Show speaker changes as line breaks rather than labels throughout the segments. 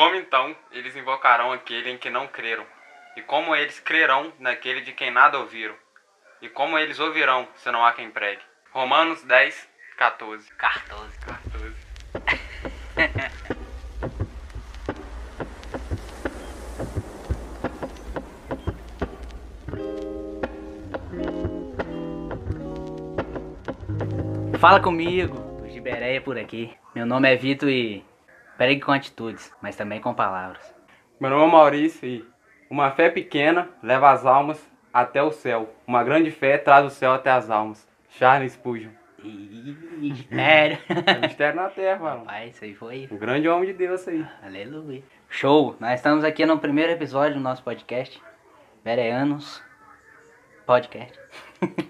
Como então eles invocarão aquele em que não creram? E como eles crerão naquele de quem nada ouviram? E como eles ouvirão se não há quem pregue? Romanos 10, 14.
14.
14.
Fala comigo, o Gibereia por aqui. Meu nome é Vitor e pregue com atitudes, mas também com palavras.
Meu nome é Maurício e uma fé pequena leva as almas até o céu. Uma grande fé traz o céu até as almas. Charles Spurgeon.
Mistério.
É mistério na terra, mano.
Rapaz, isso aí foi.
Um grande homem de Deus aí.
Aleluia. Show! Nós estamos aqui no primeiro episódio do nosso podcast. Vereanos Podcast.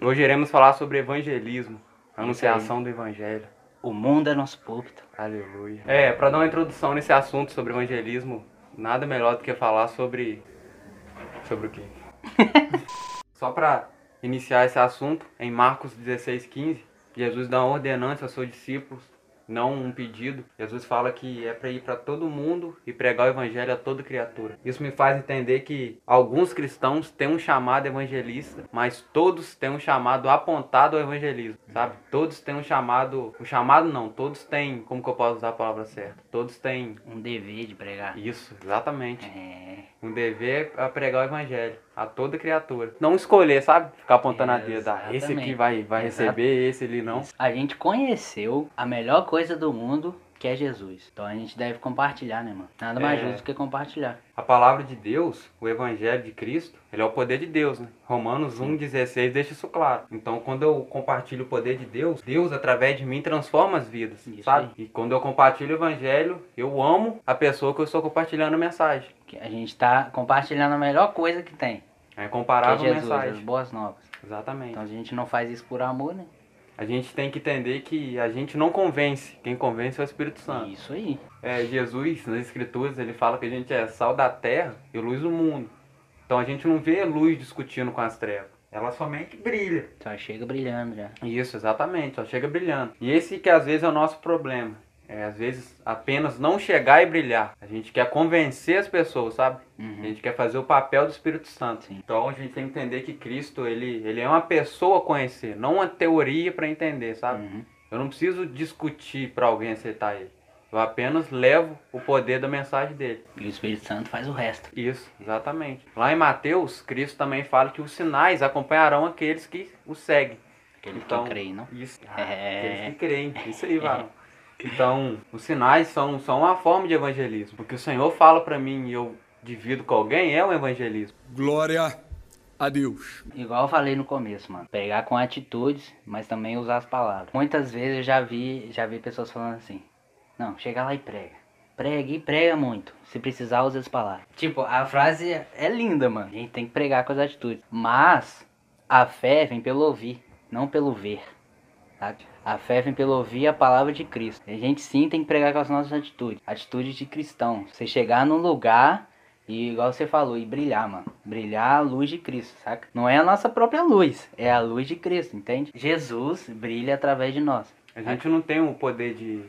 Hoje iremos falar sobre evangelismo, anunciação do evangelho.
O mundo é nosso púlpito.
Aleluia. É, para dar uma introdução nesse assunto sobre evangelismo, nada melhor do que falar sobre sobre o quê? Só para iniciar esse assunto, em Marcos 16:15, Jesus dá uma ordenança aos seus discípulos, não um pedido. Jesus fala que é para ir para todo mundo e pregar o evangelho a toda criatura. Isso me faz entender que alguns cristãos têm um chamado evangelista, mas todos têm um chamado apontado ao evangelismo, sabe? Todos têm um chamado, um chamado não, todos têm, como que eu posso usar a palavra certa? Todos têm
Um dever de pregar.
isso, exatamente.
É.
Um dever a pregar o evangelho a toda criatura. Não escolher, sabe? Ficar apontando a dedo. Ah, esse aqui
Exatamente.
vai, vai
Exato.
receber, esse ali não.
A gente conheceu a melhor coisa do mundo, que é Jesus. Então a gente deve compartilhar, né, mano? Nada mais
É.
justo que compartilhar.
A palavra de Deus, o evangelho de Cristo, ele é o poder de Deus, né? Romanos 1,16 deixa isso claro. Então, quando eu compartilho o poder de Deus, Deus, através de mim, transforma as vidas,
Isso
sabe? E quando eu compartilho o evangelho, eu amo a pessoa que eu estou compartilhando a mensagem.
Que a gente tá compartilhando a melhor coisa que tem.
É
é
comparável a
Jesus, as
mensagem.
boas novas.
Exatamente.
Então a gente não faz isso por amor, né?
A gente tem que entender que a gente não convence. Quem convence é o Espírito Santo.
Isso aí.
É, Jesus, nas Escrituras, ele fala que a gente é sal da terra e luz do mundo. Então a gente não vê a luz discutindo com as trevas. Ela somente brilha.
Só chega brilhando já.
Isso, exatamente, só chega brilhando. E esse que às vezes é o nosso problema. É, às vezes apenas não chegar e brilhar. A gente quer convencer as pessoas, sabe? A
Uhum.
gente quer fazer o papel do Espírito Santo.
Sim.
Então a gente tem que entender que Cristo, ele, ele é uma pessoa a conhecer, não uma teoria para entender, sabe?
Uhum.
Eu não preciso discutir para alguém aceitar ele. Eu apenas levo o poder da mensagem dele.
E o Espírito Santo faz o resto.
Isso, exatamente. Lá em Mateus, Cristo também fala que os sinais acompanharão aqueles que o seguem.
Aquele
Então,
que creem, não?
Isso.
É.
Aqueles que creem. Isso aí, varão. Então, os sinais são, são uma forma de evangelismo. O que o Senhor fala para mim e eu divido com alguém é o evangelismo.
Glória a Deus.
Igual eu falei no começo, mano. Pegar com atitudes, mas também usar as palavras. Muitas vezes eu já vi, já vi pessoas falando assim: Não, chega lá e prega. Prega e prega muito. Se precisar, use as palavras. Tipo, a frase é linda, mano. A gente tem que pregar com as atitudes. Mas a fé vem pelo ouvir, não pelo ver. Sabe? A fé vem pelo ouvir a palavra de Cristo. A gente sim tem que pregar com as nossas atitudes. Atitudes de cristão. Você chegar num lugar e, igual você falou, e brilhar, mano. Brilhar a luz de Cristo, saca? Não é a nossa própria luz, é a luz de Cristo, entende? Jesus brilha através de nós.
A gente não tem o poder de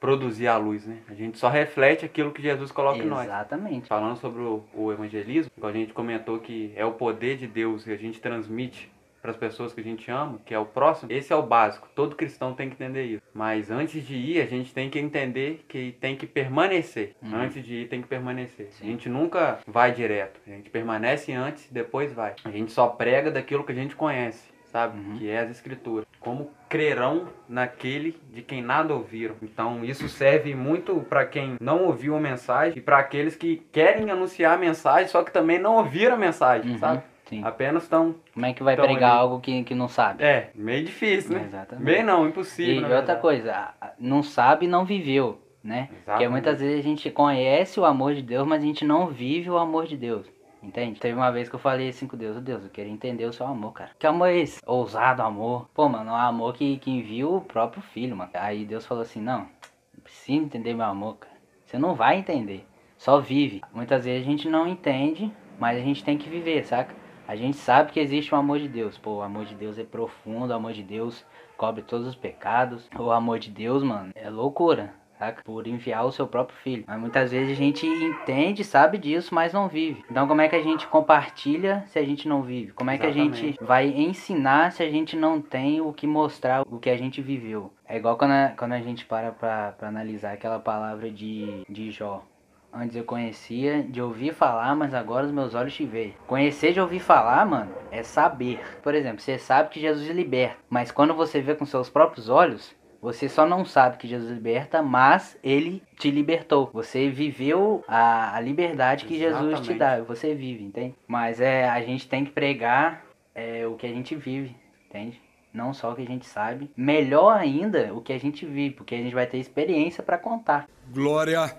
produzir a luz, né? A gente só reflete aquilo que Jesus coloca em nós.
Exatamente.
Falando sobre o, o evangelismo, igual a gente comentou que é o poder de Deus que a gente transmite para as pessoas que a gente ama, que é o próximo, esse é o básico. Todo cristão tem que entender isso. Mas antes de ir, a gente tem que entender que tem que permanecer.
Uhum.
Antes de ir, tem que permanecer. A
Sim.
gente nunca vai direto. A gente permanece antes e depois vai. A gente só prega daquilo que a gente conhece, sabe?
Uhum.
Que é as escrituras. Como crerão naquele de quem nada ouviram. Então isso serve muito para quem não ouviu a mensagem e para aqueles que querem anunciar a mensagem, só que também não ouviram a mensagem,
Uhum,
sabe?
Sim.
Apenas estão.
Como é que vai pregar
ele-
algo que, que não sabe?
É, meio difícil, né?
Exatamente.
Bem não,
E
impossível. na
outra
verdade.
coisa, não sabe e não viveu, né? Porque
Exatamente.
muitas vezes a gente conhece o amor de Deus, mas a gente não vive o amor de Deus. Entende? Teve uma vez que eu falei assim com Deus, "Ô Deus, eu queria entender o seu amor, cara. Que amor é esse? Ousado amor. Pô, mano, é um amor que, que enviou o próprio filho, mano. Aí Deus falou assim, não, não precisa entender meu amor, cara. Você não vai entender. Só vive. Muitas vezes a gente não entende, mas a gente tem que viver, saca? A gente sabe que existe o amor de Deus. Pô, o amor de Deus é profundo, o amor de Deus cobre todos os pecados. O amor de Deus, mano, é loucura. saca? Por enviar o seu próprio filho. Mas muitas vezes a gente entende, sabe disso, mas não vive. Então como é que a gente compartilha se a gente não vive? Como é que a gente
Exatamente.
vai ensinar se a gente não tem o que mostrar o que a gente viveu? É igual quando a, quando a gente para pra, pra analisar aquela palavra de, de Jó. Antes eu conhecia de ouvir falar, mas agora os meus olhos te veem. Conhecer de ouvir falar, mano, é saber. Por exemplo, você sabe que Jesus liberta, mas quando você vê com seus próprios olhos, você só não sabe que Jesus liberta, mas ele te libertou. Você viveu a, a liberdade que Jesus te
Exatamente.
dá. Você vive, entende? Mas é, a gente tem que pregar é, o que a gente vive, entende? Não só o que a gente sabe. Melhor ainda, o que a gente vive, porque a gente vai ter experiência pra contar.
Glória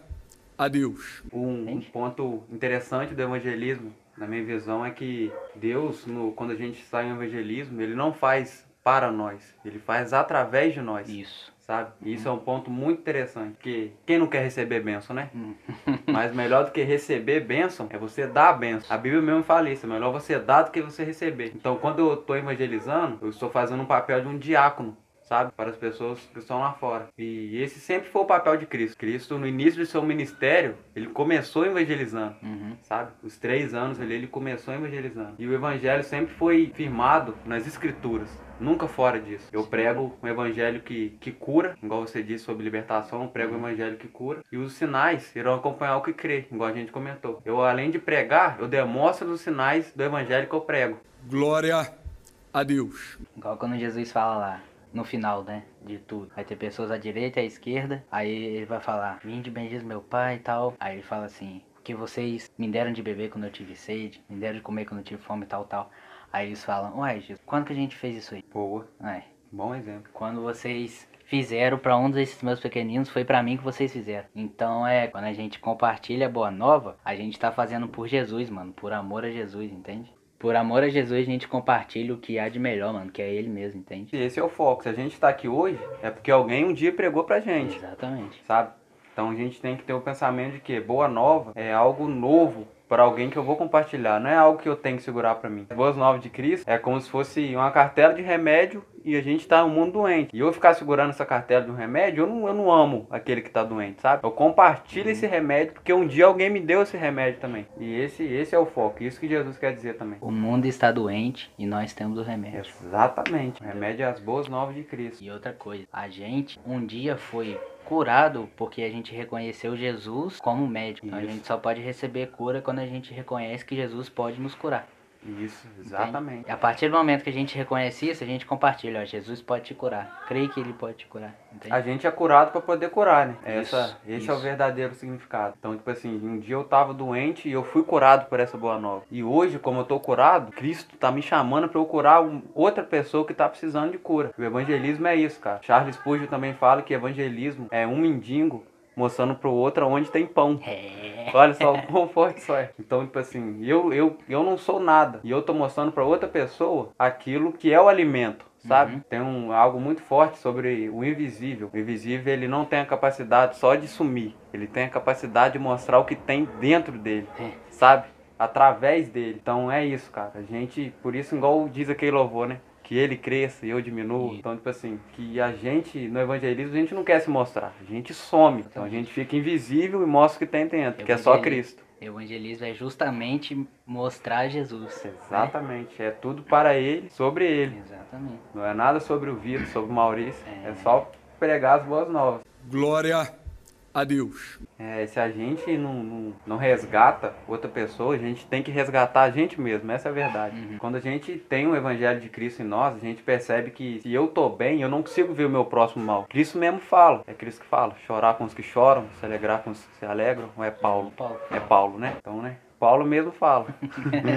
a Deus.
Um, um ponto interessante do evangelismo, na minha visão, é que Deus, no, quando a gente está em evangelismo, ele não faz para nós, ele faz através de nós.
Isso.
Sabe? Isso é um ponto muito interessante, porque quem não quer receber bênção, né?
Hum.
Mas melhor do que receber bênção é você dar a bênção. A Bíblia mesmo fala isso, é melhor você dar do que você receber. Então, quando eu estou evangelizando, eu estou fazendo um papel de um diácono, sabe? Para as pessoas que estão lá fora. E esse sempre foi o papel de Cristo. Cristo, no início de seu ministério, ele começou evangelizando,
Uhum.
sabe? Os três anos ali, ele começou evangelizando. E o evangelho sempre foi firmado nas escrituras. Nunca fora disso. Eu prego um evangelho que, que cura, igual você disse sobre libertação, eu prego um evangelho que cura. E os sinais irão acompanhar o que crê, igual a gente comentou. Eu, além de pregar, eu demonstro os sinais do evangelho que eu prego.
Glória a Deus.
Igual quando Jesus fala lá, no final, né, de tudo. Vai ter pessoas à direita e à esquerda, aí ele vai falar, vinde bendiz meu pai e tal. Aí ele fala assim, que vocês me deram de beber quando eu tive sede, me deram de comer quando eu tive fome e tal, tal. Aí eles falam, uai, Jesus, quando que a gente fez isso aí?
Boa,
Ué,
bom exemplo.
quando vocês fizeram pra um desses meus pequeninos, foi pra mim que vocês fizeram. Então é, quando a gente compartilha a boa nova, a gente tá fazendo por Jesus, mano, por amor a Jesus, entende? Por amor a Jesus a gente compartilha o que há de melhor, mano, que é ele mesmo, entende?
E esse é o foco. Se a gente está aqui hoje, é porque alguém um dia pregou pra gente.
Exatamente.
sabe? Então a gente tem que ter o pensamento de que boa nova é algo novo para alguém que eu vou compartilhar, não é algo que eu tenho que segurar para mim. Boas novas de Cristo é como se fosse uma cartela de remédio e a gente tá no mundo doente. E eu ficar segurando essa cartela de um remédio, eu não, eu não amo aquele que tá doente, sabe? Eu compartilho esse remédio porque um dia alguém me deu esse remédio também. E esse, esse é o foco, isso que Jesus quer dizer também.
O mundo está doente e nós temos o remédio.
Exatamente. O remédio é as boas novas de Cristo.
E outra coisa, a gente um dia foi curado porque a gente reconheceu Jesus como médico. Então a gente só pode receber cura quando a gente reconhece que Jesus pode nos curar.
Isso,
entende?
exatamente.
E a partir do momento que a gente reconhece isso, a gente compartilha, ó, Jesus pode te curar. Creio que ele pode te curar. Entende?
A gente é curado para poder curar, né? Essa,
Isso,
esse é o
isso.
verdadeiro significado. Então, tipo assim, um dia eu tava doente e eu fui curado por essa boa nova. E hoje, como eu tô curado, Cristo tá me chamando para eu curar outra pessoa que tá precisando de cura. O evangelismo é isso, cara. Charles Spurgeon também fala que evangelismo é um mendigo mostrando pro outro onde tem pão.
É.
Olha só o quão forte isso é. Então, tipo assim, eu, eu, eu não sou nada. E eu tô mostrando pra outra pessoa aquilo que é o alimento. Sabe?
Uhum.
Tem um, algo muito forte sobre o invisível. O invisível ele não tem a capacidade só de sumir. Ele tem a capacidade de mostrar o que tem dentro dele.
É.
Sabe? Através dele. Então é isso, cara. A gente, por isso, igual diz aquele louvor, né? Que ele cresça e eu diminuo.
Isso.
Então, tipo assim, que a gente, no evangelismo, a gente não quer se mostrar. A gente some. Então a gente fica invisível e mostra o que tem dentro, que é só. Cristo.
Evangelismo é justamente mostrar Jesus. né?
Exatamente. É tudo para ele, sobre ele.
Exatamente.
Não é nada sobre o Vitor, sobre o Maurício.
É.
É só pregar as boas novas.
Glória a Deus.
É, se a gente não, não, não resgata outra pessoa, a gente tem que resgatar a gente mesmo, essa é a verdade.
Uhum.
Quando a gente tem o evangelho de Cristo em nós, a gente percebe que se eu tô bem, eu não consigo ver o meu próximo mal. Cristo mesmo fala, é Cristo que fala, chorar com os que choram, se alegrar com os que se alegram, ou é Paulo?
Paulo.
É Paulo, né? Então, né? Paulo mesmo fala.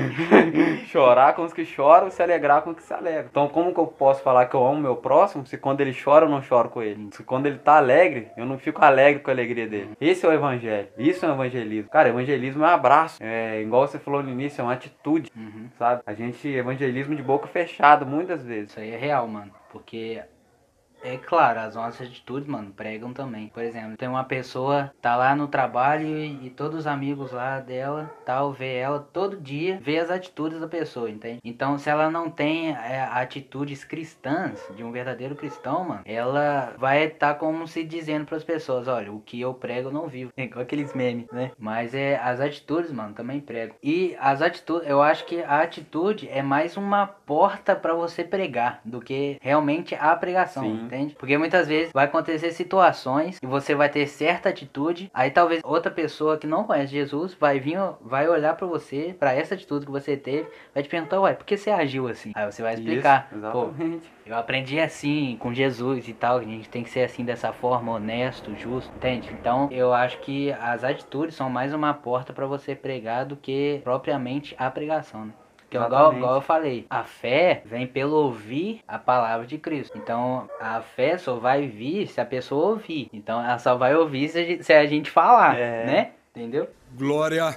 Chorar com os que choram, se alegrar com os que se alegram. Então, como que eu posso falar que eu amo meu próximo se quando ele chora eu não choro com ele? Se quando ele tá alegre, eu não fico alegre com a alegria dele. Esse é o evangelho. Isso é o evangelismo. Cara, evangelismo é um abraço. É igual você falou no início, é uma atitude.
Uhum.
Sabe? A gente, evangelismo de boca fechada, muitas vezes.
Isso aí é real, mano. Porque É claro, as nossas atitudes, mano, pregam também. Por exemplo, tem uma pessoa, tá lá no trabalho e, e todos os amigos lá dela, tal, vê ela todo dia, vê as atitudes da pessoa, entende? Então, se ela não tem é, atitudes cristãs, de um verdadeiro cristão, mano, ela vai estar tá como se dizendo para as pessoas, olha, o que eu prego eu não vivo. É igual aqueles memes, né? Mas é as atitudes, mano, também pregam. E as atitudes, eu acho que a atitude é mais uma porta para você pregar do que realmente a pregação,
Sim.
entende? Porque muitas vezes vai acontecer situações e você vai ter certa atitude, aí talvez outra pessoa que não conhece Jesus vai vir, vai olhar para você, para essa atitude que você teve, vai te perguntar, ué, por que você agiu assim? Aí você vai explicar.
Isso,
Pô,
exatamente.
eu aprendi assim com Jesus e tal, a gente tem que ser assim dessa forma, honesto, justo, entende? Então eu acho que as atitudes são mais uma porta para você pregar do que propriamente a pregação, né? Que é igual, igual eu falei, a fé vem pelo ouvir a palavra de Cristo. Então a fé só vai vir se a pessoa ouvir. Então ela só vai ouvir se a gente, se a gente falar,
É.
né? Entendeu?
Glória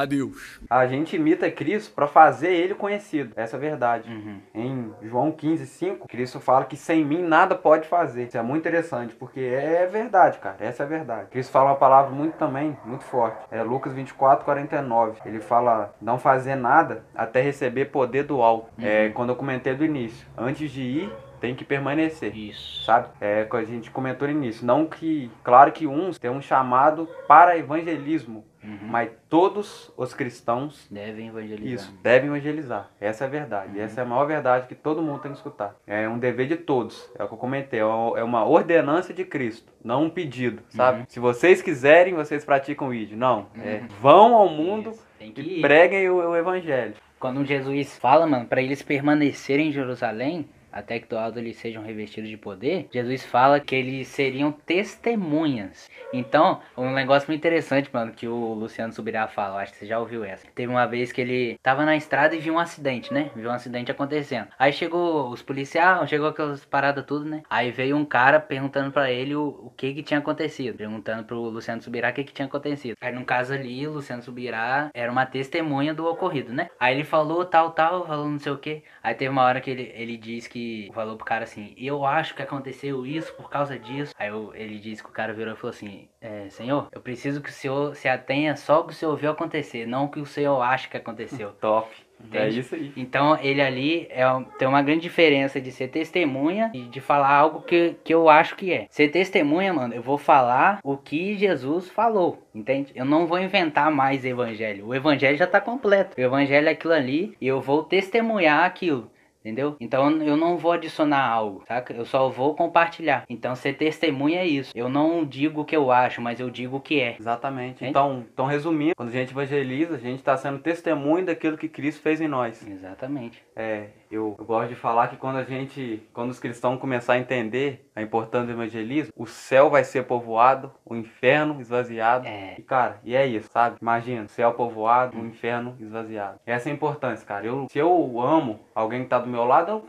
a Deus.
A gente imita Cristo para fazer ele conhecido. Essa é a verdade.
Uhum.
Em João 15, 5, Cristo fala que sem mim nada pode fazer. Isso é muito interessante, porque é verdade, cara. Essa é a verdade. Cristo fala uma palavra muito também, muito forte. É Lucas 24, 49. Ele fala não fazer nada até receber poder do alto. É quando eu comentei do início. Antes de ir, tem que permanecer.
Isso.
Sabe? É que a gente comentou no início. Não que. Claro que uns têm um chamado para evangelismo.
Uhum.
Mas todos os cristãos
Devem evangelizar.
isso, devem evangelizar. Essa é a verdade. E essa é a maior verdade que todo mundo tem que escutar. É um dever de todos. É o que eu comentei. É uma é uma ordenança de Cristo, não um pedido, sabe? Se vocês quiserem, vocês praticam o ID. Não. É, vão ao mundo e preguem o, o evangelho.
Quando Jesus fala, mano, para eles permanecerem em Jerusalém, até que do alto eles sejam revestidos de poder, Jesus fala que eles seriam testemunhas. Então, um negócio muito interessante, mano, que o Luciano Subirá fala, acho que você já ouviu essa. Teve uma vez que ele tava na estrada e viu um acidente, né? Viu um acidente acontecendo. Aí chegou os policiais, chegou aquelas paradas tudo, né? Aí veio um cara perguntando pra ele o, o que que tinha acontecido. Perguntando pro Luciano Subirá o que que tinha acontecido. Aí no caso ali, o Luciano Subirá era uma testemunha do ocorrido, né? Aí ele falou tal, tal, falou não sei o que. Aí teve uma hora que ele, ele disse que falou pro cara assim, eu acho que aconteceu isso por causa disso. Aí eu- ele disse que o cara virou e falou assim, é, senhor, eu preciso que o senhor se atenha só o que o senhor viu acontecer, não o que o senhor acha que aconteceu.
Top. É
Entende?
isso aí.
Então ele ali é, tem uma grande diferença de ser testemunha e de falar algo que, que eu acho que é. Ser testemunha, mano, eu vou falar o que Jesus falou, entende? Eu não vou inventar mais evangelho. O evangelho já tá completo. O evangelho é aquilo ali e eu vou testemunhar aquilo. Entendeu? Então eu não vou adicionar algo, saca? Eu só vou compartilhar. Então ser testemunha é isso. Eu não digo o que eu acho, mas eu digo o que é.
Exatamente. Então, então, resumindo, quando a gente evangeliza, a gente está sendo testemunho daquilo que Cristo fez em nós.
Exatamente.
É, eu, eu gosto de falar que quando a gente, quando os cristãos começar a entender a importância do evangelismo, o céu vai ser povoado, o inferno esvaziado.
É.
E cara, e é isso, sabe? Imagina, céu povoado, o inferno esvaziado. Essa é a importância, cara. Eu, se eu amo alguém que tá do meu lado, eu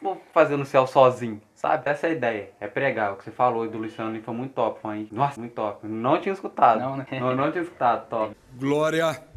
vou fazer no céu sozinho. Sabe? Essa é a ideia. É pregar. O que você falou do Luciano foi muito top, foi. Nossa, muito top. Não tinha escutado.
Não, né?
Não, não tinha escutado, top.
Glória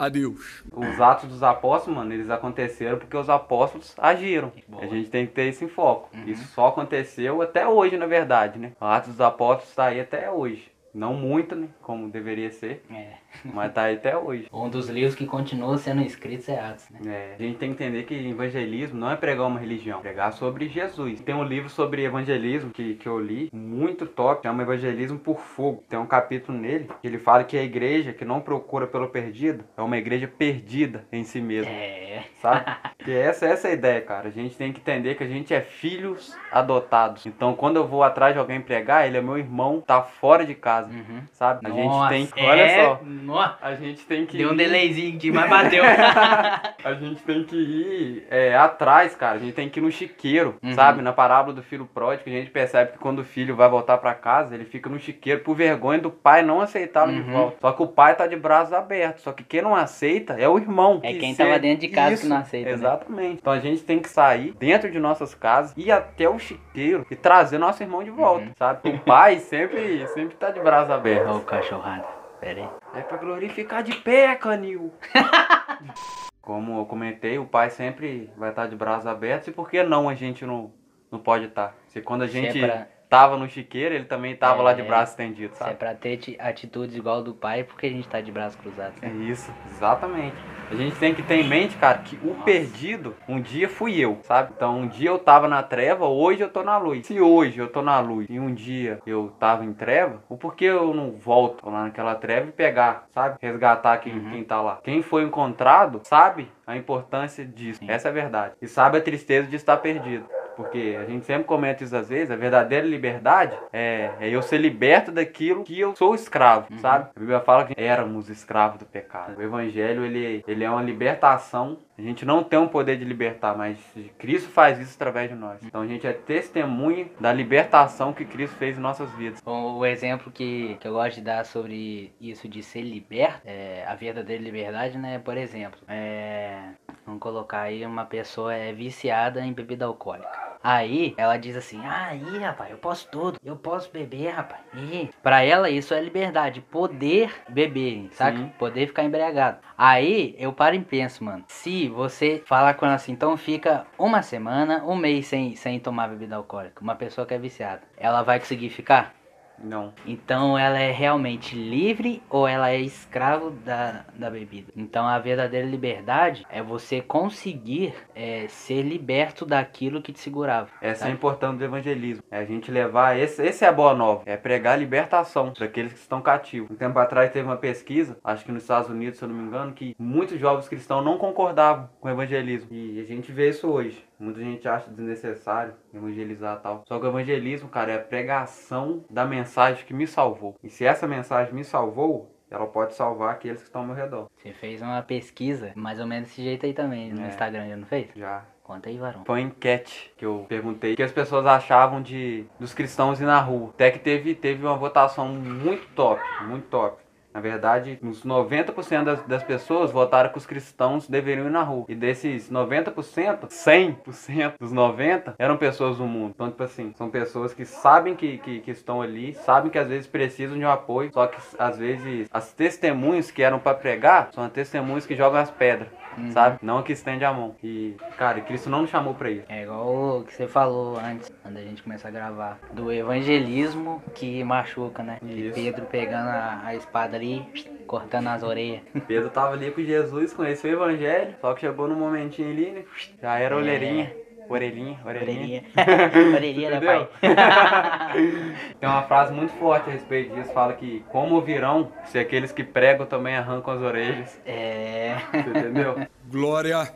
a Deus.
Os atos dos apóstolos, mano, eles aconteceram porque os apóstolos agiram.
Boa.
A gente tem que ter isso em foco.
Uhum.
Isso só aconteceu até hoje, na verdade, né? O atos dos apóstolos tá aí até hoje. Não muito, né? Como deveria ser,
É.
mas tá aí até hoje.
Um dos livros que continua sendo escritos é Atos, né?
É, a gente tem que entender que evangelismo não é pregar uma religião, é pregar sobre Jesus. Tem um livro sobre evangelismo que, que eu li, muito top, chama Evangelismo por Fogo. Tem um capítulo nele que ele fala que a igreja que não procura pelo perdido é uma igreja perdida em si mesma.
É.
sabe? Que essa, essa é a ideia, cara. A gente tem que entender que a gente é filhos adotados. Então, quando eu vou atrás de alguém pregar, ele é meu irmão, tá fora de casa,
Uhum.
sabe? A gente
Nossa,
tem que. Olha
é...
só.
Nossa,
A gente tem que.
deu um delayzinho aqui, mas bateu.
A gente tem que ir é, atrás, cara. A gente tem que ir no chiqueiro,
Uhum.
sabe? Na parábola do filho pródigo, a gente percebe que quando o filho vai voltar pra casa, ele fica no chiqueiro por vergonha do pai não aceitá-lo de
Uhum.
volta. Só que o pai tá de braços abertos. Só que quem não aceita é o irmão.
É
que
quem tava dentro de casa
Isso,
que não aceita, né?
Exatamente. Então a gente tem que sair dentro de nossas casas, ir até o chiqueiro e trazer nosso irmão de volta,
Uhum.
sabe? O pai sempre, sempre tá de braços abertos.
Ô, cachorrada. Pera aí.
É pra glorificar de pé, canil. Como eu comentei, o pai sempre vai estar de braços abertos e por que não a gente não, não pode estar. Se quando a
é
gente
pra-
tava no chiqueiro, ele também tava lá de
É.
braço estendido,
é
sabe?
pra ter ati- atitudes igual do pai, porque a gente tá de braços cruzados.
É
né?
isso, exatamente. A gente tem que ter em mente, cara, que o perdido um dia fui eu, sabe? Então um dia eu tava na treva, hoje eu tô na luz. Se hoje eu tô na luz e um dia eu tava em treva, o porquê eu não volto lá naquela treva e pegar, sabe? Resgatar quem,
Uhum.
quem tá lá. Quem foi encontrado sabe a importância disso.
Sim.
Essa é a verdade. E sabe a tristeza de estar perdido. Porque a gente sempre comenta isso às vezes, a verdadeira liberdade é, é eu ser liberto daquilo que eu sou escravo,
Uhum.
sabe? A Bíblia fala que éramos escravos do pecado. O Evangelho, ele, ele é uma libertação. A gente não tem o poder de libertar, mas Cristo faz isso através de nós. Então a gente é testemunha da libertação que Cristo fez em nossas vidas.
O, o exemplo que, que eu gosto de dar sobre isso de ser liberto, é, a verdadeira liberdade, né? Por exemplo, é, vamos colocar aí uma pessoa é viciada em bebida alcoólica. Aí ela diz assim: aí, rapaz, eu posso tudo, eu posso beber, rapaz. E pra ela isso é liberdade, poder beber, saca?
Sim.
Poder ficar embriagado. Aí eu paro e penso, mano, se você falar com ela assim, então fica uma semana, um mês sem, sem tomar bebida alcoólica, uma pessoa que é viciada, ela vai conseguir ficar?
Não.
Então ela é realmente livre ou ela é escravo da, da bebida? Então a verdadeira liberdade é você conseguir é, ser liberto daquilo que te segurava.
Essa é a importância do evangelismo. É a gente levar. Esse, esse é a boa nova. É pregar a libertação daqueles que estão cativos. Um tempo atrás teve uma pesquisa, acho que nos Estados Unidos, se eu não me engano, que muitos jovens cristãos não concordavam com o evangelismo. E a gente vê isso hoje. Muita gente acha desnecessário evangelizar e tal. Só que o evangelismo, cara, é a pregação da mensagem que me salvou. E se essa mensagem me salvou, ela pode salvar aqueles que estão ao meu redor.
Você fez uma pesquisa, mais ou menos desse jeito aí também, no
É.
Instagram, já não fez?
Já
Conta aí, varão.
Foi uma enquete que eu perguntei o que as pessoas achavam de dos cristãos ir na rua. Até que teve, teve uma votação muito top, muito top. Na verdade, uns 90% das, das pessoas votaram que os cristãos deveriam ir na rua. E desses 90%, 100% dos 90% eram pessoas do mundo. Então, tipo assim, são pessoas que sabem que, que, que estão ali, sabem que às vezes precisam de um apoio, só que às vezes as testemunhas que eram para pregar são as testemunhas que jogam as pedras,
Uhum.
sabe? Não a que estende a mão. E, cara, Cristo não nos chamou para isso.
É igual o que você falou antes, quando a gente começar a gravar, do evangelismo que machuca, né? De
Isso.
Pedro pegando a, a espada ali, cortando as orelhas.
Pedro tava ali com Jesus, conheceu o evangelho, só que chegou num momentinho ali, né? Já era
É.
orelhinha, orelhinha, orelhinha.
Orelhinha. Orelhinha, né,
Entendeu?
pai?
Tem uma frase muito forte a respeito disso, fala que como ouvirão se aqueles que pregam também arrancam as orelhas.
É.
Você entendeu?
Glória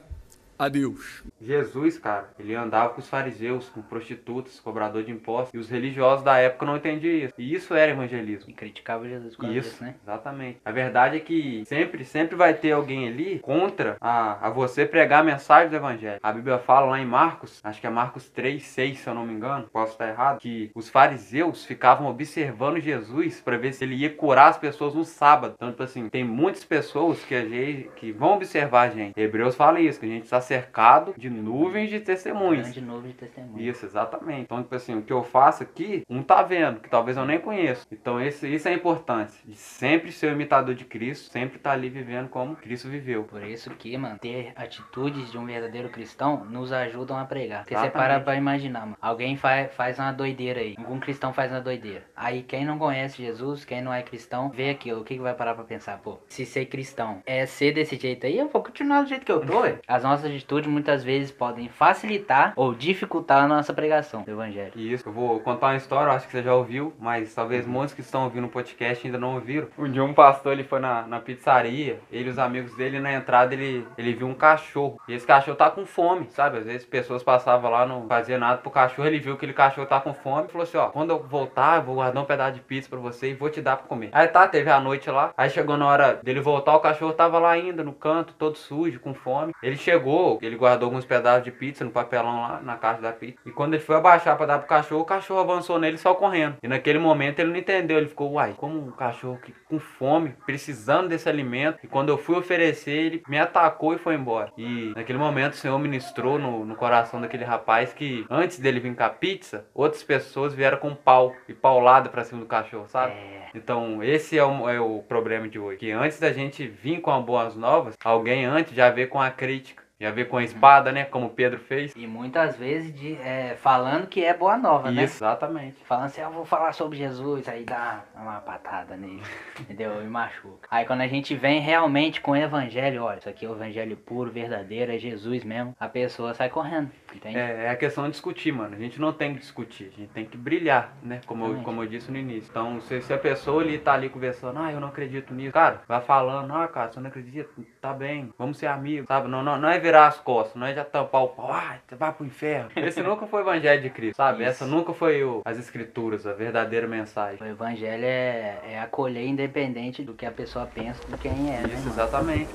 a Deus.
Jesus, cara, ele andava com os fariseus, com prostitutas, cobrador de impostos, e os religiosos da época não entendiam isso. E isso era evangelismo.
E criticava Jesus causa
Isso,
né?
exatamente. A verdade é que sempre, sempre vai ter alguém ali contra a, a você pregar a mensagem do evangelho. A Bíblia fala lá em Marcos, acho que é Marcos 3, 6, se eu não me engano, posso estar errado, que os fariseus ficavam observando Jesus para ver se ele ia curar as pessoas no sábado. Então, tipo assim, tem muitas pessoas que, a gente, que vão observar a gente. Hebreus fala isso, que a gente está cercado de nuvens de testemunhas.
Grande novo de testemunho.
Isso, exatamente. Então, tipo assim, o que eu faço aqui, um tá vendo, que talvez eu nem conheço. Então, esse, isso é a importância. De sempre ser o imitador de Cristo, sempre estar ali vivendo como Cristo viveu.
Por isso que, mano, ter atitudes de um verdadeiro cristão nos ajudam a pregar. Porque você
Exatamente.
para pra imaginar, mano. Alguém faz, faz uma doideira aí. Algum cristão faz uma doideira. Aí quem não conhece Jesus, quem não é cristão, vê aquilo. O que, que vai parar pra pensar? Pô, se ser cristão é ser desse jeito aí, eu vou continuar do jeito que eu tô. As nossas atitudes muitas vezes podem facilitar ou dificultar a nossa pregação do evangelho.
Isso, eu vou contar uma história, eu acho que você já ouviu, mas talvez muitos que estão ouvindo o podcast ainda não ouviram. Um dia um pastor, ele foi na, na pizzaria, ele e os amigos dele, na entrada ele, ele viu um cachorro. E esse cachorro tá com fome, sabe? Às vezes pessoas passavam lá, não fazia nada pro cachorro, ele viu que aquele cachorro tá com fome e falou assim, ó, quando eu voltar, eu vou guardar um pedaço de pizza pra você e vou te dar pra comer. Aí tá, teve a noite lá, aí chegou na hora dele voltar, o cachorro tava lá ainda, no canto, todo sujo, com fome. Ele chegou, ele guardou alguns pedaços de pizza no papelão lá, na caixa da pizza. E quando ele foi abaixar pra dar pro cachorro, o cachorro avançou nele saiu correndo. E naquele momento ele não entendeu, ele ficou, uai, como um cachorro que, com fome, precisando desse alimento. E quando eu fui oferecer, ele me atacou e foi embora. E naquele momento o Senhor ministrou no, no coração daquele rapaz que antes dele vir com a pizza, outras pessoas vieram com pau e paulada pra cima do cachorro, sabe?
É.
Então, esse é o, é o problema de hoje. Que antes da gente vir com as boas novas, alguém antes já veio com a crítica. A ver com a espada, né? Como Pedro fez.
E muitas vezes de, é, falando que é boa nova, né?
Isso, exatamente.
Falando assim, eu vou falar sobre Jesus, aí dá uma patada nele, entendeu? E machuca. Aí quando a gente vem realmente com o evangelho, olha, isso aqui é o evangelho puro, verdadeiro, é Jesus mesmo, a pessoa sai correndo, entende?
É, é a questão de discutir, mano. A gente não tem que discutir, a gente tem que brilhar, né? Como, eu, como eu disse no início. Então, se, se a pessoa ali tá ali conversando, ah, eu não acredito nisso, cara, vai falando, ah, cara, você não acredita, tá bem, vamos ser amigos, sabe? Não, não, não é virar as costas, não é já tampar o pau, ah, vai pro inferno. Esse nunca foi o evangelho de Cristo, sabe?
Isso.
Essa nunca foi o, as escrituras, a verdadeira mensagem.
O evangelho é, é acolher independente do que a pessoa pensa, de quem é, né?
Isso,
mano?
exatamente.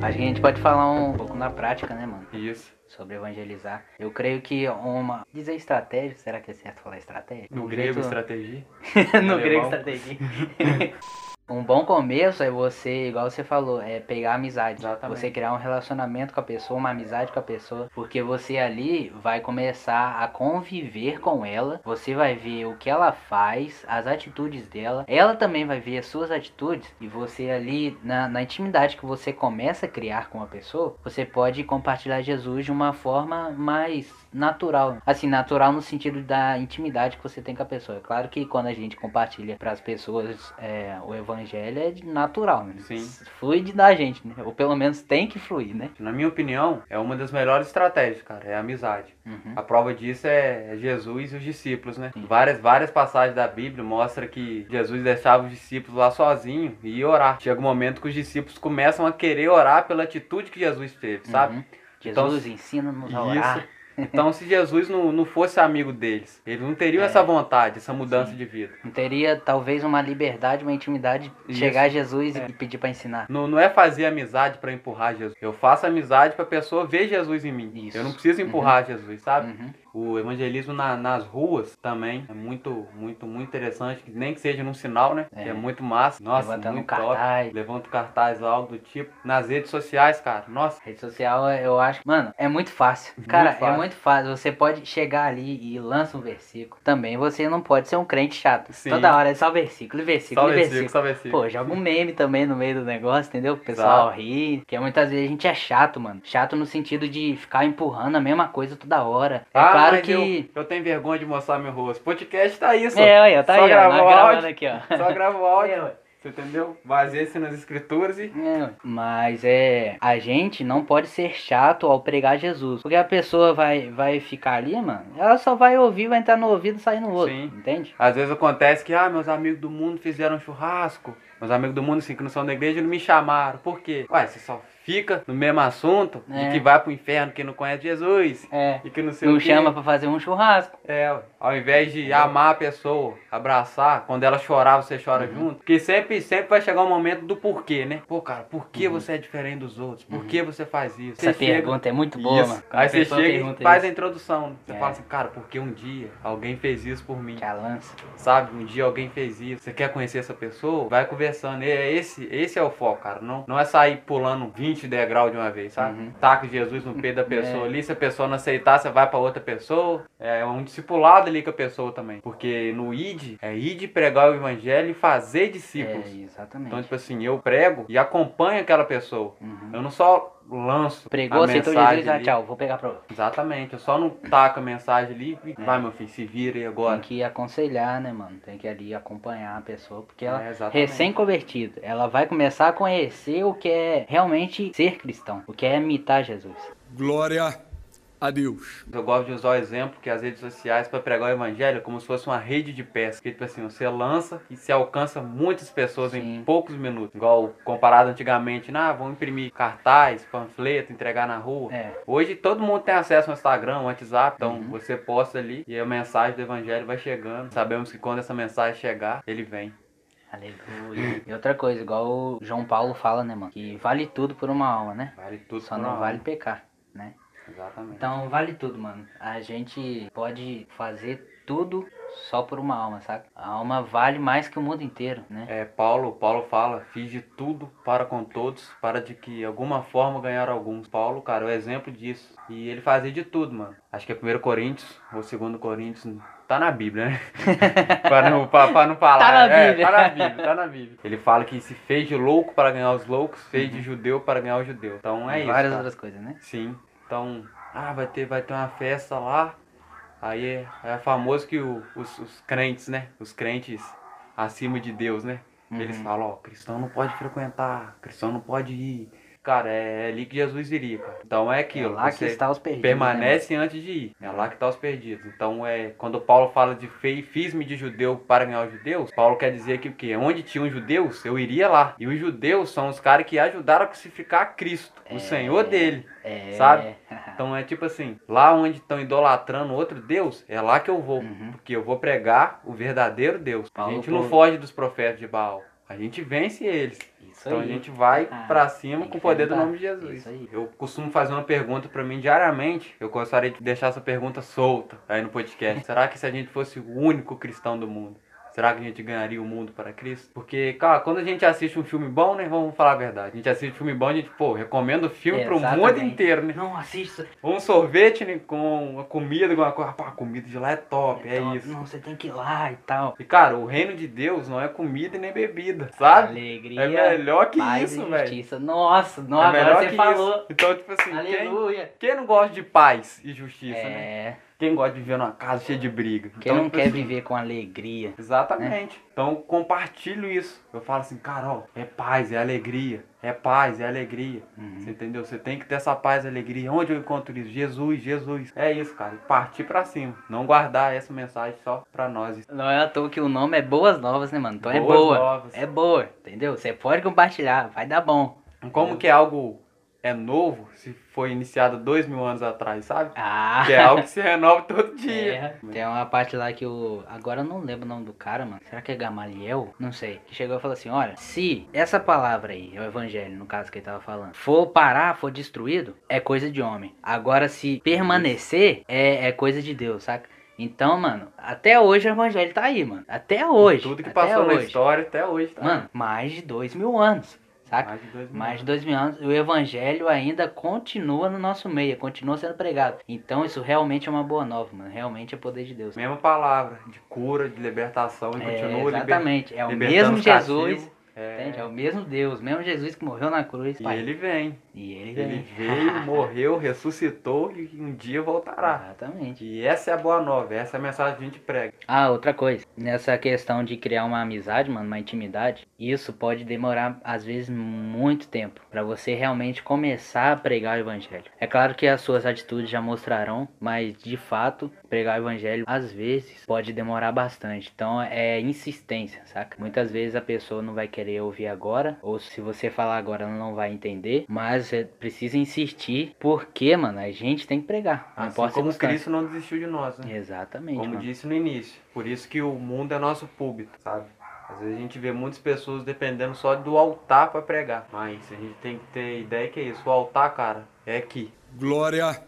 Acho que a gente pode falar um pouco na prática, né, mano?
Isso.
Sobre evangelizar. Eu creio que uma. Dizer estratégia, será que é certo falar estratégia?
No grego,
jeito-
estratégia.
no
alemão.
grego estratégia. um bom começo é você, igual você falou, é pegar amizade.
Exatamente.
Você criar um relacionamento com a pessoa, uma amizade com a pessoa. Porque você ali vai começar a conviver com ela. Você vai ver o que ela faz, as atitudes dela. Ela também vai ver as suas atitudes. E você ali, na, na intimidade que você começa a criar com a pessoa, você pode compartilhar Jesus de uma forma mais natural. Assim, natural no sentido da intimidade que você tem com a pessoa. É claro que quando a gente compartilha para as pessoas é, o evangelho é de- natural, né?
Sim.
Flui de da gente, né? Ou pelo menos tem que fluir, né?
Na minha opinião, é uma das melhores estratégias, cara, é a amizade.
Uhum.
A prova disso é Jesus e os discípulos, né?
Sim.
Várias, várias passagens da Bíblia mostram que Jesus deixava os discípulos lá sozinhos e ia orar. Chega um momento que os discípulos começam a querer orar pela atitude que Jesus teve, sabe?
Uhum.
Então,
Jesus ensina-nos a orar.
Isso. Então, se Jesus não, não fosse amigo deles, eles não teriam
É.
essa vontade, essa mudança
Sim.
de vida.
Não teria talvez uma liberdade, uma intimidade de
Isso.
chegar a Jesus
É.
e pedir para ensinar.
Não, não é fazer amizade pra empurrar Jesus. Eu faço amizade pra pessoa ver Jesus em mim.
Isso.
Eu não preciso empurrar Jesus, sabe?
Uhum.
O evangelismo na- nas ruas também é muito, muito, muito interessante. Nem que seja num sinal, né?
É.
É muito massa. Nossa,
Levantando
muito
cartaz.
top. Levanta cartaz algo do tipo. Nas redes sociais, cara. Nossa.
Rede social, eu acho. Mano, é muito fácil. Cara,
fácil.
é muito fácil. Você pode chegar ali e lança um versículo. Também você não pode ser um crente chato.
Sim.
Toda hora é só versículo, e versículo,
Só versículo,
versículo.
só versículo.
Pô, joga um meme também no meio do negócio, entendeu? O pessoal
Exato.
ri. Porque muitas vezes a gente é chato, mano. Chato no sentido de ficar empurrando a mesma coisa toda hora. É
ah,
claro
mas
que.
eu, eu tenho vergonha de mostrar meu rosto. Podcast tá isso.
É, olha, tá
Só
aí, ó.
grava
Nós
o
gravando
áudio.
aqui, ó.
Só grava o áudio.
É.
Você entendeu? Baseia-se nas escrituras e.
É, mas é, a gente não pode ser chato ao pregar Jesus. Porque a pessoa vai, vai ficar ali, mano, ela só vai ouvir, vai entrar no ouvido e sair no outro,
Sim.
entende?
Às vezes acontece que, ah, meus amigos do mundo fizeram um churrasco. Meus amigos do mundo, assim, que não são da igreja, não me chamaram. Por quê? Ué, você só fica no mesmo assunto
É.
de que vai pro inferno que não conhece Jesus.
É,
E que não sei
não
o quê.
chama pra fazer um churrasco.
É, ao invés de amar a pessoa, abraçar, quando ela chorar, você chora
Uhum.
junto. Porque sempre, sempre vai chegar um momento do porquê, né? Pô, cara, por que
Uhum.
você é diferente dos outros? Por que você faz isso?
Essa
Você chega-
pergunta é muito boa,
Isso.
mano. Quando
Aí
a
você chega e faz a
isso,
introdução. Você
É.
fala assim, cara, porque um dia alguém fez isso por mim.
que a lança.
Sabe, um dia alguém fez isso. Você quer conhecer essa pessoa? Vai conversando. E é esse, esse é o foco, cara. Não, não é sair pulando 20 degraus de uma vez, sabe?
Uhum.
Taca Jesus no peito da pessoa
É.
ali. Se a pessoa não aceitar, você vai pra outra pessoa. É um discipulado ali com a pessoa também. Porque no ID, é ID pregar o evangelho e fazer discípulos.
É, exatamente.
Então, tipo assim, eu prego e acompanho aquela pessoa.
Uhum.
Eu não só lanço
Pregou,
a
aceitou
mensagem
Jesus, ah,
ali.
tchau, vou pegar pra outro.
Exatamente. Eu só não taco a mensagem ali e vai, meu filho, se vira aí agora.
Tem que aconselhar, né, mano? Tem que ali acompanhar a pessoa, porque ela
É,
recém-convertida, ela vai começar a conhecer o que é realmente ser cristão, o que é imitar Jesus.
Glória a Deus.
Eu gosto de usar o exemplo que as redes sociais para pregar o evangelho é como se fosse uma rede de pesca. Que, tipo assim, você lança e se alcança muitas pessoas
Sim.
em poucos minutos. Igual comparado antigamente, ah, vão imprimir cartaz, panfleto, entregar na rua.
É.
Hoje todo mundo tem acesso ao Instagram, ao WhatsApp, então
Uhum.
você posta ali e a mensagem do evangelho vai chegando. Sabemos que quando essa mensagem chegar, ele vem.
Aleluia. e outra coisa, igual o João Paulo fala, né, mano? Que vale tudo por uma alma, né?
Vale tudo
Só
por
não
uma
vale
alma.
pecar, né?
Exatamente.
Então vale tudo, mano. A gente pode fazer tudo só por uma alma, saca? A alma vale mais que o mundo inteiro, né?
É, Paulo, Paulo fala, fiz de tudo para com todos, para de que alguma forma ganhar alguns. Paulo, cara, é o exemplo disso. E ele fazia de tudo, mano. Acho que é 1 Coríntios ou 2 Coríntios, Tá na Bíblia, né? pra, não, pra, pra não falar.
Tá na
é,
Bíblia.
tá na Bíblia, tá na Bíblia. Ele fala que se fez de louco para ganhar os loucos, fez de judeu para ganhar o judeu. Então é
E
isso.
Várias
cara.
outras coisas, né?
Sim. Então, ah, vai ter, vai ter uma festa lá. Aí é, é famoso que o- os, os crentes, né? Os crentes acima de Deus, né? Eles falam, ó, cristão não pode frequentar, cristão não pode ir. Cara, é, é ali que Jesus iria, cara. Então é
É
aquilo.
lá
você
que está os perdidos. né,
permanece antes de ir. É lá que tá os perdidos. Então é quando Paulo fala de fe- fiz-me de judeu para ganhar os judeus, Paulo quer dizer que o quê? Onde tinham judeus, eu iria lá. E os judeus são os caras que ajudaram a crucificar Cristo, o Senhor dele.
É.
Sabe? Então é tipo assim, lá onde estão idolatrando outro Deus, é lá que eu vou. Porque eu vou pregar o verdadeiro Deus. A
Paulo
gente não
por-
foge dos profetas de Baal. A gente vence eles.
Isso
Então
aí.
a gente vai
Ah,
pra cima com o poder do
enfrentar.
nome de Jesus.
Isso aí.
Eu costumo fazer uma pergunta pra mim diariamente. Eu gostaria de deixar essa pergunta solta aí no podcast. Será que se a gente fosse o único cristão do mundo, será que a gente ganharia o mundo para Cristo? Porque, cara, quando a gente assiste um filme bom, né? Vamos falar a verdade. A gente assiste um filme bom, a gente, pô, recomenda o filme pro mundo
Exatamente.
inteiro, né?
Não assista.
Um sorvete né, com uma comida, com uma coisa. Pá, a comida de lá é top, é
Então,
isso.
Não, você tem que ir lá e tal.
E, cara, o reino de Deus não é comida e nem bebida, sabe?
Alegria.
É melhor que
paz
isso, velho.
Nossa, não,
É
agora você
que
falou.
isso. Então, tipo assim, quem,
Aleluia.
quem não gosta de paz e justiça, né?
É.
Quem gosta de viver numa casa cheia de briga?
Quem
Então,
não
tipo
quer
assim,
viver com alegria.
Exatamente. Então compartilho isso. Eu falo assim, cara, ó, é paz, é alegria. É paz, é alegria.
Uhum.
Você entendeu? Você tem que ter essa paz e alegria. Onde eu encontro isso? Jesus, Jesus. É isso, cara. Partir pra cima. Não guardar essa mensagem só pra nós.
Não é à toa que o nome é Boas Novas, né, mano? Então é
Boas
boa.
Novas.
É boa, entendeu? Você pode compartilhar, vai dar bom.
Como que é algo é novo se foi iniciado dois mil anos atrás, sabe?
Ah,
Que é algo que se renova todo dia.
É, tem uma parte lá que o. Agora eu não lembro o nome do cara, mano. Será que é Gamaliel? Não sei. Que chegou e falou assim: olha, se essa palavra aí, é o evangelho, no caso que ele tava falando, for parar, for destruído, é coisa de homem. Agora, se permanecer, é, é coisa de Deus, saca? Então, mano, até hoje o evangelho tá aí, mano. Até hoje.
Tudo que passou na
hoje.
história até hoje, tá?
Mano, mais de dois mil anos, saca?
mais de dois mil
Mais
anos.
de dois mil anos, o evangelho ainda continua no nosso meio, continua sendo pregado. Então isso realmente é uma boa nova, mano. Realmente é poder de Deus.
Mesma palavra, de cura, de libertação e
É,
continua liber-
exatamente, é o mesmo Jesus,
cativos. É.
entende? É o mesmo Deus, mesmo Jesus que morreu na cruz,
E
pai.
ele vem.
E ele
Ele
vem.
veio, morreu, ressuscitou e um dia voltará.
Exatamente.
E essa é a boa nova, essa é a mensagem que a gente prega.
Ah, outra coisa. Nessa questão de criar uma amizade, mano, uma intimidade, isso pode demorar, às vezes, muito tempo pra você realmente começar a pregar o evangelho. É claro que as suas atitudes já mostrarão, mas de fato, pregar o evangelho, às vezes, pode demorar bastante. Então, é insistência, saca? Muitas vezes a pessoa não vai querer ouvir agora, ou se você falar agora, ela não vai entender, mas você precisa insistir, porque, mano, a gente tem que pregar. Não
Assim como. Cristo não desistiu de nós, né?
Exatamente,
Como
mano.
disse no início. Por isso que o mundo é nosso público, sabe? Às vezes a gente vê muitas pessoas dependendo só do altar pra pregar. Mas a gente tem que ter ideia que é isso. O altar, cara, é aqui.
Glória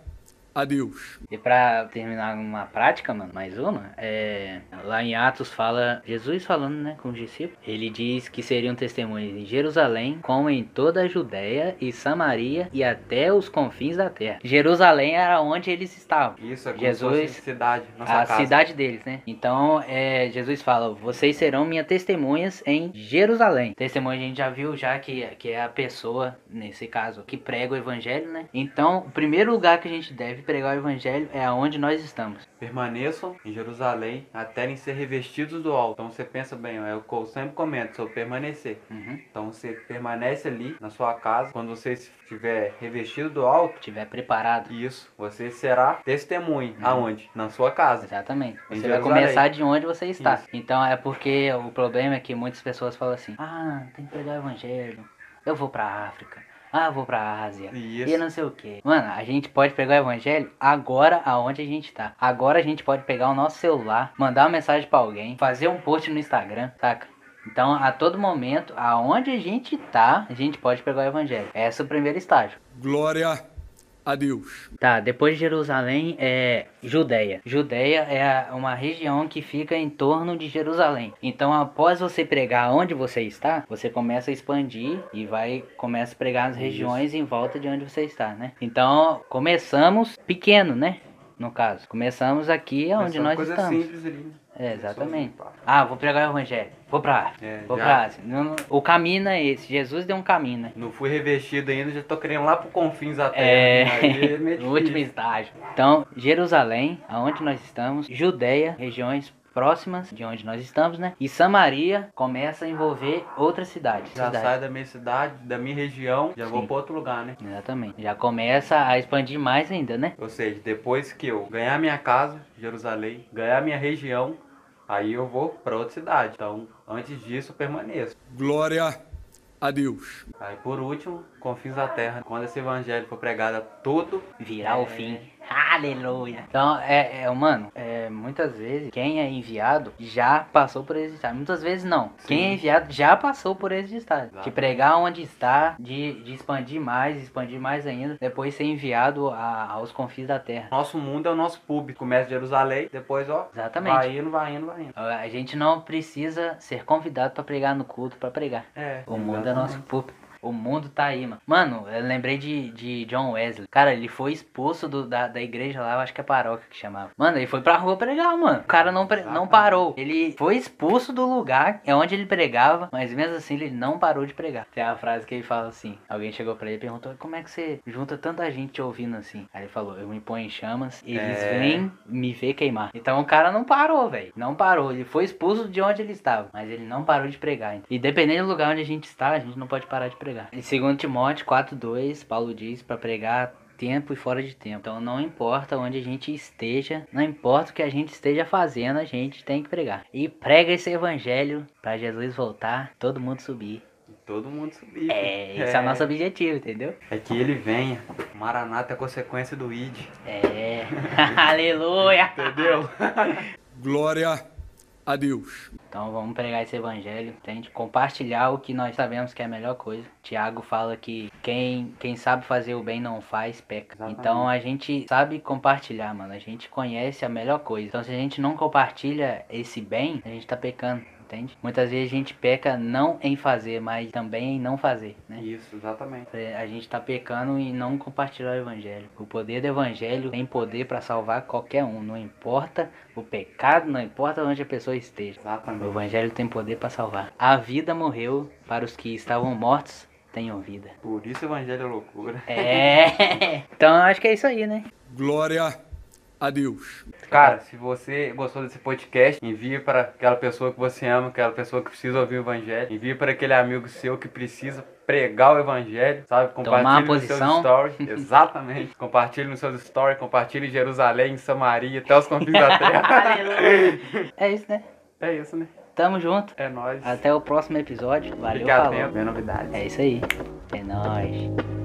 a Deus.
E pra terminar uma prática, mano, mais uma, é, lá em Atos fala, Jesus falando, né, com os discípulos, ele diz que seriam testemunhas em Jerusalém, como em toda a Judéia e Samaria e até os confins da terra. Jerusalém era onde eles estavam.
Isso é como
Jesus-
cidade, nossa
a
casa.
cidade deles, né? Então, é, Jesus fala: vocês serão minhas testemunhas em Jerusalém. Testemunha a gente já viu já que, que é a pessoa, nesse caso, que prega o evangelho, né? Então, o primeiro lugar que a gente deve pregar o evangelho é aonde nós estamos.
Permaneçam em Jerusalém até em ser revestidos do alto. Então você pensa bem, ó, é o que eu sempre comento sobre permanecer.
Uhum.
Então você permanece ali na sua casa. Quando você estiver revestido do alto,
Tiver preparado.
isso, você será testemunho.
Uhum.
Aonde? Na sua casa.
Exatamente. Você vai começar de onde você está.
Isso.
Então é porque o problema é que muitas pessoas falam assim: ah, tem que pregar o evangelho. Eu vou pra África. Ah, eu vou pra Ásia.
Isso.
E não sei o que. Mano, a gente pode pegar o evangelho agora aonde a gente tá. Agora a gente pode pegar o nosso celular, mandar uma mensagem pra alguém, fazer um post no Instagram, saca? Então, a todo momento, aonde a gente tá, a gente pode pegar o evangelho. Esse é o primeiro estágio.
Glória a Deus.
Tá, depois de Jerusalém é Judéia. Judéia é uma região que fica em torno de Jerusalém. Então, após você pregar onde você está, você começa a expandir e vai começa a pregar nas regiões em volta de onde você está, né? Então, começamos pequeno, né? no caso. Começamos aqui onde nós
coisa
estamos.
simples ali.
É, exatamente. Ah, vou pregar o evangelho. Vou pra África.
É,
vou
já.
pra Ásia. Não- não- O caminho é esse. Jesus deu um caminho, né?
Não fui revestido ainda, já tô querendo lá pro confins da terra.
É,
né? É
no último estágio. Então, Jerusalém, aonde nós estamos, Judeia, regiões próximas de onde nós estamos, né? E Samaria começa a envolver outras cidades.
Já
cidades.
saio da minha cidade, da minha região, já vou
Sim.
pra outro lugar, né?
Exatamente. Já começa a expandir mais ainda, né?
Ou seja, depois que eu ganhar minha casa, Jerusalém, ganhar minha região, aí eu vou pra outra cidade. Então, antes disso, eu permaneço.
Glória a Deus.
Aí, por último, confins da terra. Quando esse evangelho for pregado a todo,
Virar o fim. Aleluia. Então, é, é, mano, é, muitas vezes quem é enviado já passou por esse estado. Muitas vezes não.
Sim.
Quem é enviado já passou por esse estado. De
Exatamente.
pregar onde está, de, de expandir mais, expandir mais ainda, depois ser enviado a- aos confins da terra.
nosso mundo é o nosso público. Começa em Jerusalém, depois, ó,
Exatamente.
vai indo, vai indo, vai indo.
A gente não precisa ser convidado pra pregar no culto, pra pregar.
É,
O mundo é nosso público. O mundo tá aí, mano. Mano, eu lembrei de, de John Wesley. Cara, ele foi expulso do, da, da igreja lá, eu acho que é paróquia que chamava. Mano, ele foi pra rua pregar, mano. O cara não, pre- não parou. Ele foi expulso do lugar é onde ele pregava, mas mesmo assim ele não parou de pregar. Tem a frase que ele fala assim: alguém chegou pra ele e perguntou: como é que você junta tanta gente te ouvindo assim? Aí ele falou: eu me ponho em chamas, eles
É.
vêm me ver queimar. Então o cara não parou, velho. Não parou. Ele foi expulso de onde ele estava, mas ele não parou de pregar. E dependendo do lugar onde a gente está, a gente não pode parar de pregar. Em 2 Timóteo 4:2, Paulo diz para pregar tempo e fora de tempo. Então não importa onde a gente esteja, não importa o que a gente esteja fazendo, a gente tem que pregar. E prega esse evangelho para Jesus voltar, todo mundo subir.
Todo mundo subir.
É, esse é, o nosso objetivo, entendeu?
É que ele venha. Maranata é consequência do id.
É. Aleluia.
Entendeu?
Glória a Deus.
Então vamos pregar esse evangelho, entende? Compartilhar o que nós sabemos que é a melhor coisa. Tiago fala que quem, quem sabe fazer o bem não faz, peca.
Exatamente.
Então a gente sabe compartilhar, mano. A gente conhece a melhor coisa. Então se a gente não compartilha esse bem, a gente tá pecando. Entende? Muitas vezes a gente peca não em fazer, mas também em não fazer, né?
Isso, exatamente.
A gente tá pecando e não compartilhar o evangelho. O poder do evangelho tem poder para salvar qualquer um, não importa o pecado, não importa onde a pessoa esteja. O
Exatamente.
evangelho tem poder para salvar. A vida morreu para os que estavam mortos, tenham vida.
Por isso o evangelho é loucura.
É. Então eu acho que é isso aí, né?
Glória a Deus.
Cara, se você gostou desse podcast, envie para aquela pessoa que você ama, aquela pessoa que precisa ouvir o evangelho. Envie para aquele amigo seu que precisa pregar o evangelho, sabe?
Tomar uma
Compartilhe nos seus
posição.
stories. Exatamente. Compartilhe nos seus stories, compartilhe em Jerusalém, em Samaria, até os confins da terra.
Aleluia. É isso, né?
é isso, né?
Tamo junto.
É nóis.
Até o próximo episódio. Valeu,
Fique
falou.
atento, vem novidades.
É isso aí. É nóis.